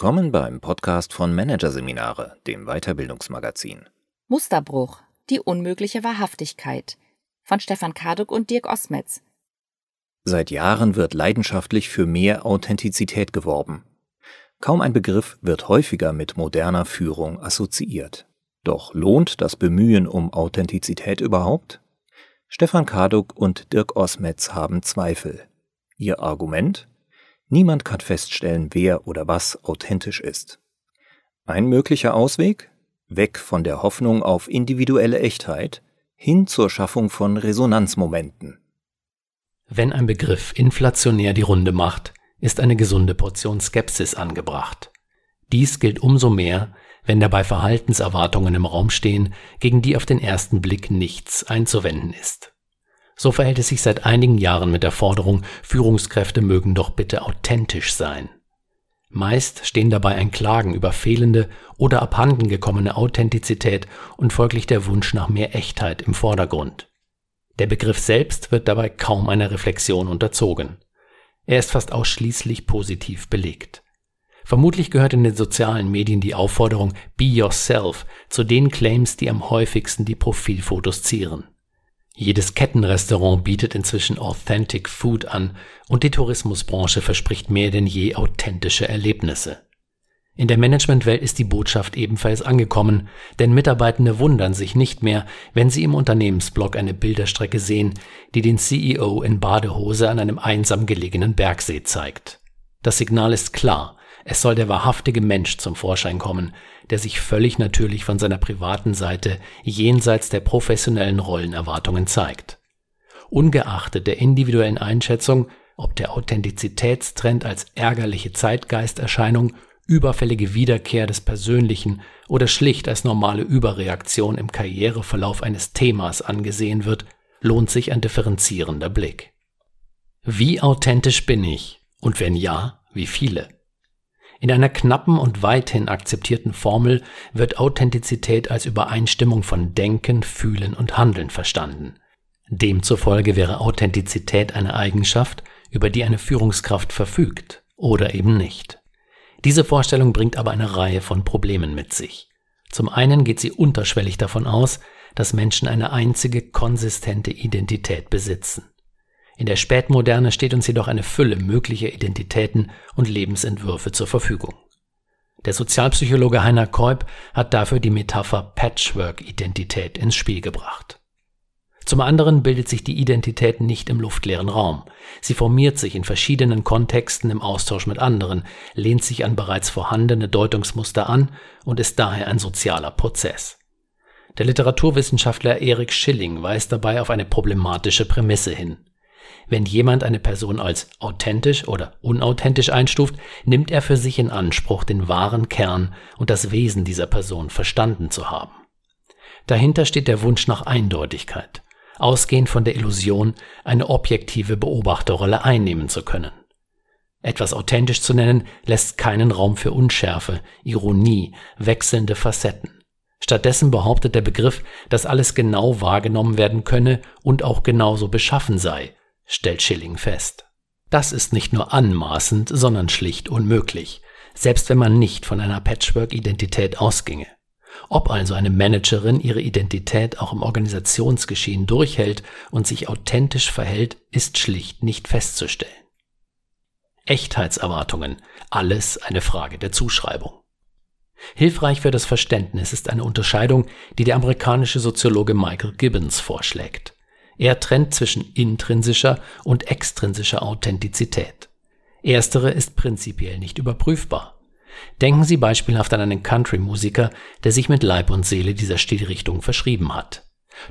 Willkommen beim Podcast von Managerseminare, dem Weiterbildungsmagazin. Musterbruch, die unmögliche Wahrhaftigkeit von Stefan Karduk und Dirk Osmetz. Seit Jahren wird leidenschaftlich für mehr Authentizität geworben. Kaum ein Begriff wird häufiger mit moderner Führung assoziiert. Doch lohnt das Bemühen um Authentizität überhaupt? Stefan Karduk und Dirk Osmetz haben Zweifel. Ihr Argument? Niemand kann feststellen, wer oder was authentisch ist. Ein möglicher Ausweg? Weg von der Hoffnung auf individuelle Echtheit hin zur Schaffung von Resonanzmomenten. Wenn ein Begriff inflationär die Runde macht, ist eine gesunde Portion Skepsis angebracht. Dies gilt umso mehr, wenn dabei Verhaltenserwartungen im Raum stehen, gegen die auf den ersten Blick nichts einzuwenden ist. So verhält es sich seit einigen Jahren mit der Forderung, Führungskräfte mögen doch bitte authentisch sein. Meist stehen dabei ein Klagen über fehlende oder abhandengekommene Authentizität und folglich der Wunsch nach mehr Echtheit im Vordergrund. Der Begriff selbst wird dabei kaum einer Reflexion unterzogen. Er ist fast ausschließlich positiv belegt. Vermutlich gehört in den sozialen Medien die Aufforderung Be Yourself zu den Claims, die am häufigsten die Profilfotos zieren. Jedes Kettenrestaurant bietet inzwischen Authentic Food an und die Tourismusbranche verspricht mehr denn je authentische Erlebnisse. In der Managementwelt ist die Botschaft ebenfalls angekommen, denn Mitarbeitende wundern sich nicht mehr, wenn sie im Unternehmensblog eine Bilderstrecke sehen, die den CEO in Badehose an einem einsam gelegenen Bergsee zeigt. Das Signal ist klar, es soll der wahrhaftige Mensch zum Vorschein kommen, der sich völlig natürlich von seiner privaten Seite jenseits der professionellen Rollenerwartungen zeigt. Ungeachtet der individuellen Einschätzung, ob der Authentizitätstrend als ärgerliche Zeitgeisterscheinung, überfällige Wiederkehr des Persönlichen oder schlicht als normale Überreaktion im Karriereverlauf eines Themas angesehen wird, lohnt sich ein differenzierender Blick. Wie authentisch bin ich? Und wenn ja, wie viele? In einer knappen und weithin akzeptierten Formel wird Authentizität als Übereinstimmung von Denken, Fühlen und Handeln verstanden. Demzufolge wäre Authentizität eine Eigenschaft, über die eine Führungskraft verfügt oder eben nicht. Diese Vorstellung bringt aber eine Reihe von Problemen mit sich. Zum einen geht sie unterschwellig davon aus, dass Menschen eine einzige konsistente Identität besitzen. In der Spätmoderne steht uns jedoch eine Fülle möglicher Identitäten und Lebensentwürfe zur Verfügung. Der Sozialpsychologe Heiner Keub hat dafür die Metapher Patchwork-Identität ins Spiel gebracht. Zum anderen bildet sich die Identität nicht im luftleeren Raum. Sie formiert sich in verschiedenen Kontexten im Austausch mit anderen, lehnt sich an bereits vorhandene Deutungsmuster an und ist daher ein sozialer Prozess. Der Literaturwissenschaftler Erik Schilling weist dabei auf eine problematische Prämisse hin. Wenn jemand eine Person als authentisch oder unauthentisch einstuft, nimmt er für sich in Anspruch, den wahren Kern und das Wesen dieser Person verstanden zu haben. Dahinter steht der Wunsch nach Eindeutigkeit, ausgehend von der Illusion, eine objektive Beobachterrolle einnehmen zu können. Etwas authentisch zu nennen, lässt keinen Raum für Unschärfe, Ironie, wechselnde Facetten. Stattdessen behauptet der Begriff, dass alles genau wahrgenommen werden könne und auch genauso beschaffen sei, stellt Schilling fest. Das ist nicht nur anmaßend, sondern schlicht unmöglich, selbst wenn man nicht von einer Patchwork-Identität ausginge. Ob also eine Managerin ihre Identität auch im Organisationsgeschehen durchhält und sich authentisch verhält, ist schlicht nicht festzustellen. Echtheitserwartungen, alles eine Frage der Zuschreibung. Hilfreich für das Verständnis ist eine Unterscheidung, die der amerikanische Soziologe Michael Gibbons vorschlägt. Er trennt zwischen intrinsischer und extrinsischer Authentizität. Erstere ist prinzipiell nicht überprüfbar. Denken Sie beispielhaft an einen Country-Musiker, der sich mit Leib und Seele dieser Stilrichtung verschrieben hat.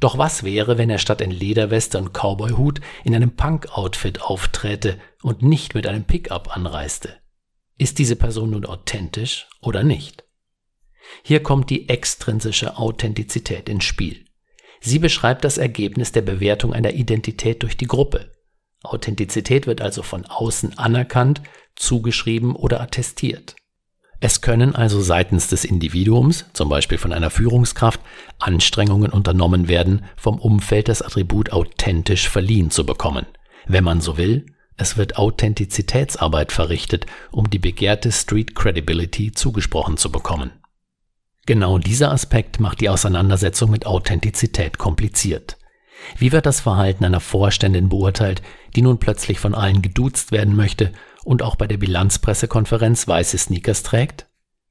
Doch was wäre, wenn er statt in Lederweste und Cowboyhut in einem Punk-Outfit aufträte und nicht mit einem Pickup anreiste? Ist diese Person nun authentisch oder nicht? Hier kommt die extrinsische Authentizität ins Spiel. Sie beschreibt das Ergebnis der Bewertung einer Identität durch die Gruppe. Authentizität wird also von außen anerkannt, zugeschrieben oder attestiert. Es können also seitens des Individuums, zum Beispiel von einer Führungskraft, Anstrengungen unternommen werden, vom Umfeld das Attribut authentisch verliehen zu bekommen. Wenn man so will, es wird Authentizitätsarbeit verrichtet, um die begehrte Street Credibility zugesprochen zu bekommen. Genau dieser Aspekt macht die Auseinandersetzung mit Authentizität kompliziert. Wie wird das Verhalten einer Vorständin beurteilt, die nun plötzlich von allen geduzt werden möchte und auch bei der Bilanzpressekonferenz weiße Sneakers trägt?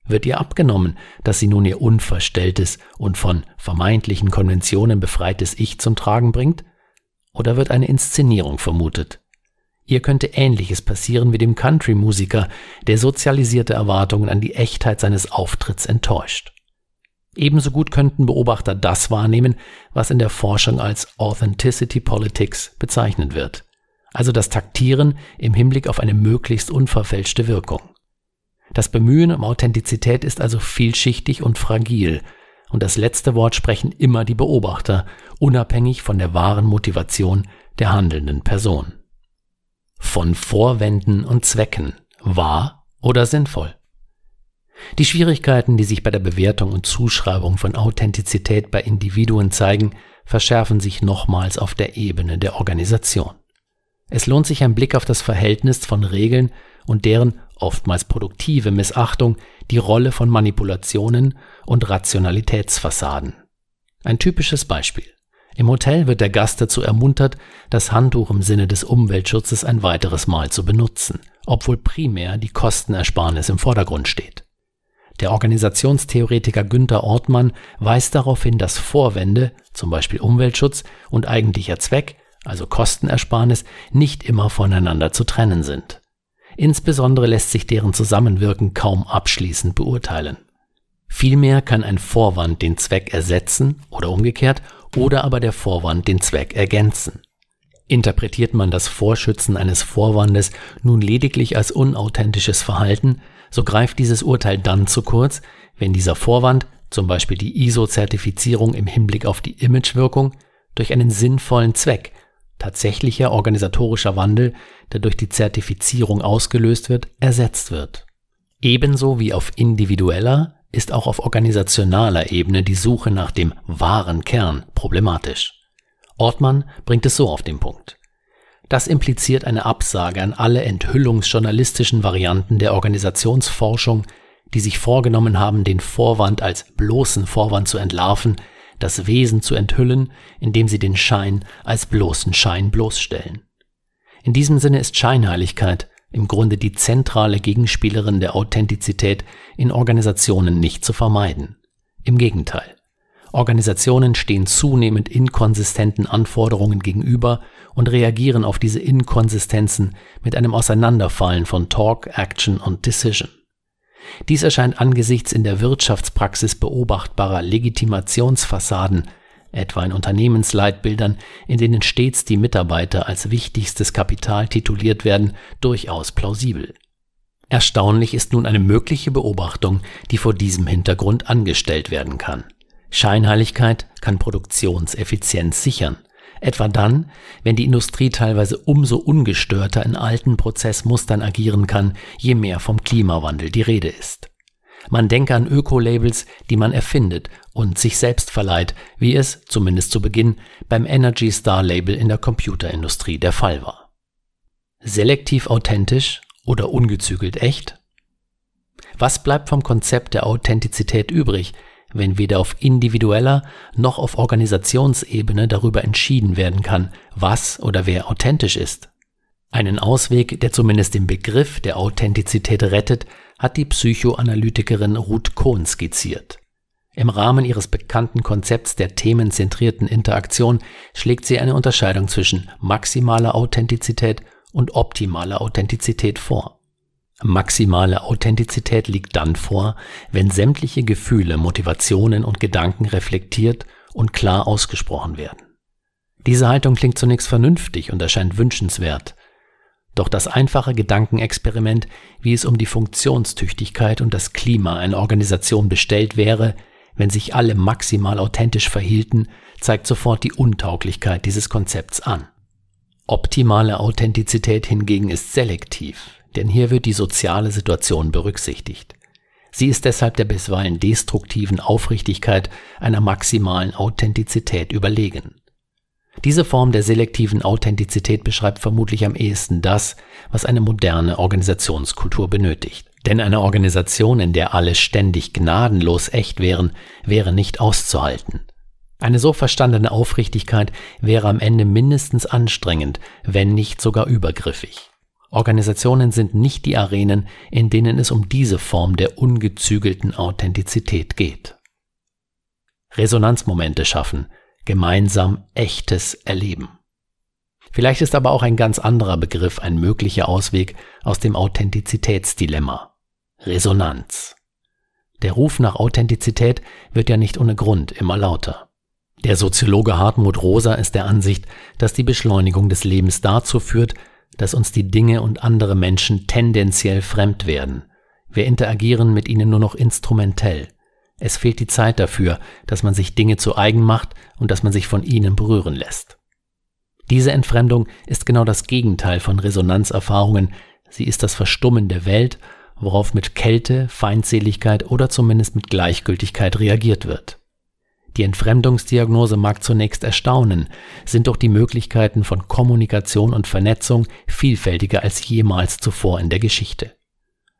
Wird ihr abgenommen, dass sie nun ihr unverstelltes und von vermeintlichen Konventionen befreites Ich zum Tragen bringt? Oder wird eine Inszenierung vermutet? Ihr könnte Ähnliches passieren wie dem Country-Musiker, der sozialisierte Erwartungen an die Echtheit seines Auftritts enttäuscht. Ebenso gut könnten Beobachter das wahrnehmen, was in der Forschung als Authenticity Politics bezeichnet wird, also das Taktieren im Hinblick auf eine möglichst unverfälschte Wirkung. Das Bemühen um Authentizität ist also vielschichtig und fragil, und das letzte Wort sprechen immer die Beobachter, unabhängig von der wahren Motivation der handelnden Person. Von Vorwänden und Zwecken, wahr oder sinnvoll? Die Schwierigkeiten, die sich bei der Bewertung und Zuschreibung von Authentizität bei Individuen zeigen, verschärfen sich nochmals auf der Ebene der Organisation. Es lohnt sich ein Blick auf das Verhältnis von Regeln und deren oftmals produktive Missachtung, die Rolle von Manipulationen und Rationalitätsfassaden. Ein typisches Beispiel. Im Hotel wird der Gast dazu ermuntert, das Handtuch im Sinne des Umweltschutzes ein weiteres Mal zu benutzen, obwohl primär die Kostenersparnis im Vordergrund steht. Der Organisationstheoretiker Günther Ortmann weist darauf hin, dass Vorwände, zum Beispiel Umweltschutz und eigentlicher Zweck, also Kostenersparnis, nicht immer voneinander zu trennen sind. Insbesondere lässt sich deren Zusammenwirken kaum abschließend beurteilen. Vielmehr kann ein Vorwand den Zweck ersetzen oder umgekehrt oder aber der Vorwand den Zweck ergänzen. Interpretiert man das Vorschützen eines Vorwandes nun lediglich als unauthentisches Verhalten, so greift dieses Urteil dann zu kurz, wenn dieser Vorwand, zum Beispiel die ISO-Zertifizierung im Hinblick auf die Imagewirkung, durch einen sinnvollen Zweck, tatsächlicher organisatorischer Wandel, der durch die Zertifizierung ausgelöst wird, ersetzt wird. Ebenso wie auf individueller ist auch auf organisationaler Ebene die Suche nach dem wahren Kern problematisch. Ortmann bringt es so auf den Punkt. Das impliziert eine Absage an alle enthüllungsjournalistischen Varianten der Organisationsforschung, die sich vorgenommen haben, den Vorwand als bloßen Vorwand zu entlarven, das Wesen zu enthüllen, indem sie den Schein als bloßen Schein bloßstellen. In diesem Sinne ist Scheinheiligkeit im Grunde die zentrale Gegenspielerin der Authentizität in Organisationen nicht zu vermeiden. Im Gegenteil. Organisationen stehen zunehmend inkonsistenten Anforderungen gegenüber und reagieren auf diese Inkonsistenzen mit einem Auseinanderfallen von Talk, Action und Decision. Dies erscheint angesichts in der Wirtschaftspraxis beobachtbarer Legitimationsfassaden, etwa in Unternehmensleitbildern, in denen stets die Mitarbeiter als wichtigstes Kapital tituliert werden, durchaus plausibel. Erstaunlich ist nun eine mögliche Beobachtung, die vor diesem Hintergrund angestellt werden kann. Scheinheiligkeit kann Produktionseffizienz sichern, etwa dann, wenn die Industrie teilweise umso ungestörter in alten Prozessmustern agieren kann, je mehr vom Klimawandel die Rede ist. Man denke an Öko-Labels, die man erfindet und sich selbst verleiht, wie es, zumindest zu Beginn, beim Energy Star Label in der Computerindustrie der Fall war. Selektiv authentisch oder ungezügelt echt? Was bleibt vom Konzept der Authentizität übrig, wenn weder auf individueller noch auf Organisationsebene darüber entschieden werden kann, was oder wer authentisch ist. Einen Ausweg, der zumindest den Begriff der Authentizität rettet, hat die Psychoanalytikerin Ruth Kohn skizziert. Im Rahmen ihres bekannten Konzepts der themenzentrierten Interaktion schlägt sie eine Unterscheidung zwischen maximaler Authentizität und optimaler Authentizität vor. Maximale Authentizität liegt dann vor, wenn sämtliche Gefühle, Motivationen und Gedanken reflektiert und klar ausgesprochen werden. Diese Haltung klingt zunächst vernünftig und erscheint wünschenswert. Doch das einfache Gedankenexperiment, wie es um die Funktionstüchtigkeit und das Klima einer Organisation bestellt wäre, wenn sich alle maximal authentisch verhielten, zeigt sofort die Untauglichkeit dieses Konzepts an. Optimale Authentizität hingegen ist selektiv, denn hier wird die soziale Situation berücksichtigt. Sie ist deshalb der bisweilen destruktiven Aufrichtigkeit einer maximalen Authentizität überlegen. Diese Form der selektiven Authentizität beschreibt vermutlich am ehesten das, was eine moderne Organisationskultur benötigt. Denn eine Organisation, in der alle ständig gnadenlos echt wären, wäre nicht auszuhalten. Eine so verstandene Aufrichtigkeit wäre am Ende mindestens anstrengend, wenn nicht sogar übergriffig. Organisationen sind nicht die Arenen, in denen es um diese Form der ungezügelten Authentizität geht. Resonanzmomente schaffen, gemeinsam echtes Erleben. Vielleicht ist aber auch ein ganz anderer Begriff ein möglicher Ausweg aus dem Authentizitätsdilemma. Resonanz. Der Ruf nach Authentizität wird ja nicht ohne Grund immer lauter. Der Soziologe Hartmut Rosa ist der Ansicht, dass die Beschleunigung des Lebens dazu führt, dass uns die Dinge und andere Menschen tendenziell fremd werden. Wir interagieren mit ihnen nur noch instrumentell. Es fehlt die Zeit dafür, dass man sich Dinge zu eigen macht und dass man sich von ihnen berühren lässt. Diese Entfremdung ist genau das Gegenteil von Resonanzerfahrungen, sie ist das Verstummen der Welt, worauf mit Kälte, Feindseligkeit oder zumindest mit Gleichgültigkeit reagiert wird. Die Entfremdungsdiagnose mag zunächst erstaunen, sind doch die Möglichkeiten von Kommunikation und Vernetzung vielfältiger als jemals zuvor in der Geschichte.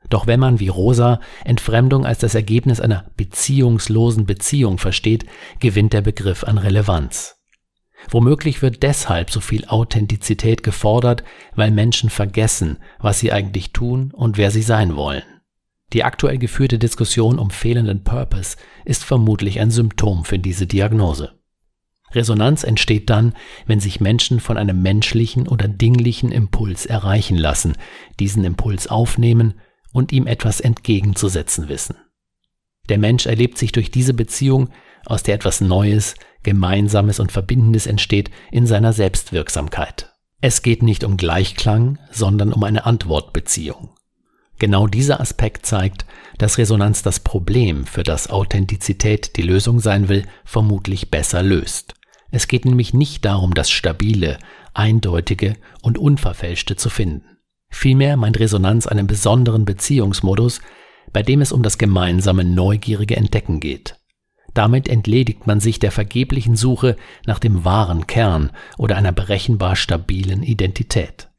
Doch wenn man wie Rosa Entfremdung als das Ergebnis einer beziehungslosen Beziehung versteht, gewinnt der Begriff an Relevanz. Womöglich wird deshalb so viel Authentizität gefordert, weil Menschen vergessen, was sie eigentlich tun und wer sie sein wollen. Die aktuell geführte Diskussion um fehlenden Purpose ist vermutlich ein Symptom für diese Diagnose. Resonanz entsteht dann, wenn sich Menschen von einem menschlichen oder dinglichen Impuls erreichen lassen, diesen Impuls aufnehmen und ihm etwas entgegenzusetzen wissen. Der Mensch erlebt sich durch diese Beziehung, aus der etwas Neues, Gemeinsames und Verbindendes entsteht, in seiner Selbstwirksamkeit. Es geht nicht um Gleichklang, sondern um eine Antwortbeziehung. Genau dieser Aspekt zeigt, dass Resonanz das Problem, für das Authentizität die Lösung sein will, vermutlich besser löst. Es geht nämlich nicht darum, das Stabile, Eindeutige und Unverfälschte zu finden. Vielmehr meint Resonanz einen besonderen Beziehungsmodus, bei dem es um das gemeinsame neugierige Entdecken geht. Damit entledigt man sich der vergeblichen Suche nach dem wahren Kern oder einer berechenbar stabilen Identität.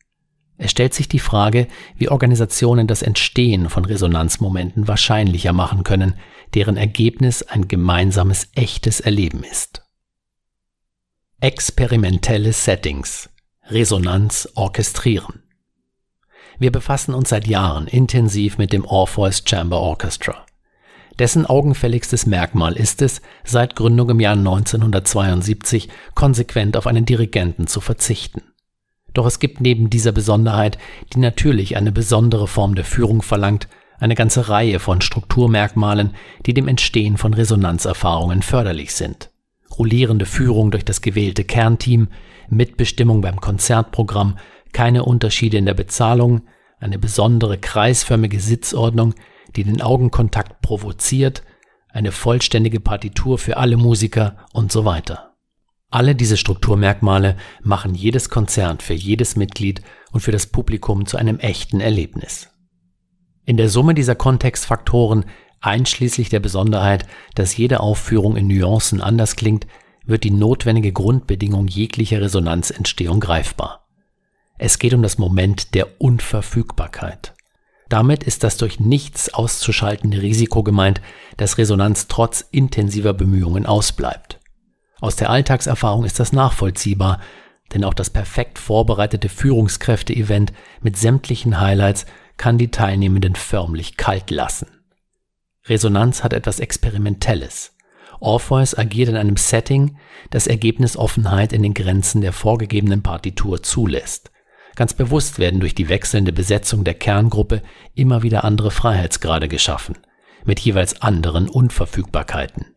Es stellt sich die Frage, wie Organisationen das Entstehen von Resonanzmomenten wahrscheinlicher machen können, deren Ergebnis ein gemeinsames echtes Erleben ist. Experimentelle Settings Resonanz orchestrieren wir befassen uns seit Jahren intensiv mit dem Orpheus Chamber Orchestra. Dessen augenfälligstes Merkmal ist es, seit Gründung im Jahr 1972 konsequent auf einen Dirigenten zu verzichten. Doch es gibt neben dieser Besonderheit, die natürlich eine besondere Form der Führung verlangt, eine ganze Reihe von Strukturmerkmalen, die dem Entstehen von Resonanzerfahrungen förderlich sind. Rollierende Führung durch das gewählte Kernteam, Mitbestimmung beim Konzertprogramm, keine Unterschiede in der Bezahlung, eine besondere kreisförmige Sitzordnung, die den Augenkontakt provoziert, eine vollständige Partitur für alle Musiker und so weiter. Alle diese Strukturmerkmale machen jedes Konzert für jedes Mitglied und für das Publikum zu einem echten Erlebnis. In der Summe dieser Kontextfaktoren, einschließlich der Besonderheit, dass jede Aufführung in Nuancen anders klingt, wird die notwendige Grundbedingung jeglicher Resonanzentstehung greifbar. Es geht um das Moment der Unverfügbarkeit. Damit ist das durch nichts auszuschaltende Risiko gemeint, dass Resonanz trotz intensiver Bemühungen ausbleibt. Aus der Alltagserfahrung ist das nachvollziehbar, denn auch das perfekt vorbereitete Führungskräfte-Event mit sämtlichen Highlights kann die Teilnehmenden förmlich kalt lassen. Resonanz hat etwas Experimentelles. Orpheus agiert in einem Setting, das Ergebnisoffenheit in den Grenzen der vorgegebenen Partitur zulässt. Ganz bewusst werden durch die wechselnde Besetzung der Kerngruppe immer wieder andere Freiheitsgrade geschaffen, mit jeweils anderen Unverfügbarkeiten.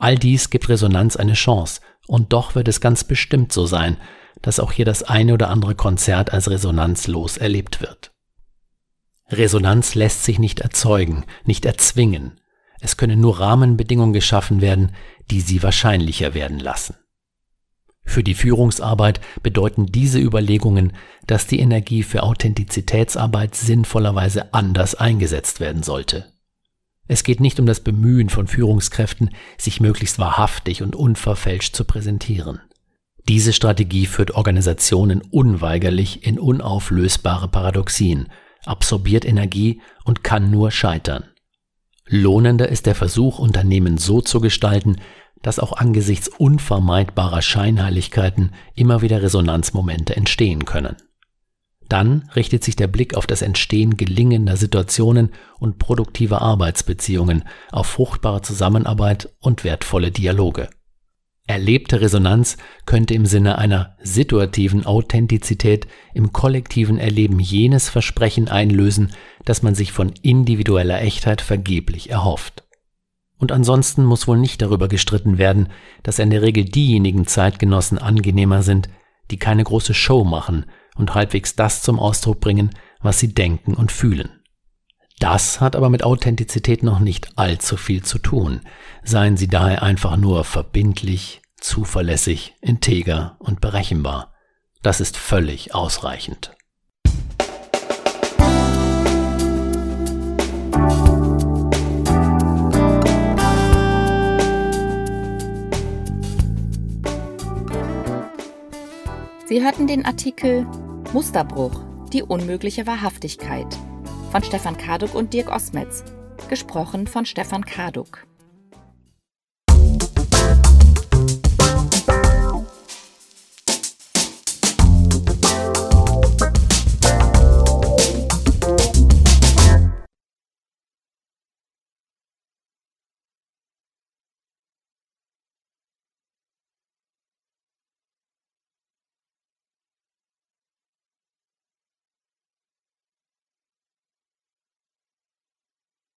All dies gibt Resonanz eine Chance, und doch wird es ganz bestimmt so sein, dass auch hier das eine oder andere Konzert als resonanzlos erlebt wird. Resonanz lässt sich nicht erzeugen, nicht erzwingen. Es können nur Rahmenbedingungen geschaffen werden, die sie wahrscheinlicher werden lassen. Für die Führungsarbeit bedeuten diese Überlegungen, dass die Energie für Authentizitätsarbeit sinnvollerweise anders eingesetzt werden sollte. Es geht nicht um das Bemühen von Führungskräften, sich möglichst wahrhaftig und unverfälscht zu präsentieren. Diese Strategie führt Organisationen unweigerlich in unauflösbare Paradoxien, absorbiert Energie und kann nur scheitern. Lohnender ist der Versuch, Unternehmen so zu gestalten, dass auch angesichts unvermeidbarer Scheinheiligkeiten immer wieder Resonanzmomente entstehen können. Dann richtet sich der Blick auf das Entstehen gelingender Situationen und produktiver Arbeitsbeziehungen, auf fruchtbare Zusammenarbeit und wertvolle Dialoge. Erlebte Resonanz könnte im Sinne einer situativen Authentizität im kollektiven Erleben jenes Versprechen einlösen, das man sich von individueller Echtheit vergeblich erhofft. Und ansonsten muss wohl nicht darüber gestritten werden, dass in der Regel diejenigen Zeitgenossen angenehmer sind, die keine große Show machen und halbwegs das zum Ausdruck bringen, was sie denken und fühlen. Das hat aber mit Authentizität noch nicht allzu viel zu tun. Seien Sie daher einfach nur verbindlich, zuverlässig, integer und berechenbar. Das ist völlig ausreichend. Sie hörten den Artikel Musterbruch, die unmögliche Wahrhaftigkeit von Stefan Karduk und Dirk Osmetz, gesprochen von Stefan Karduk.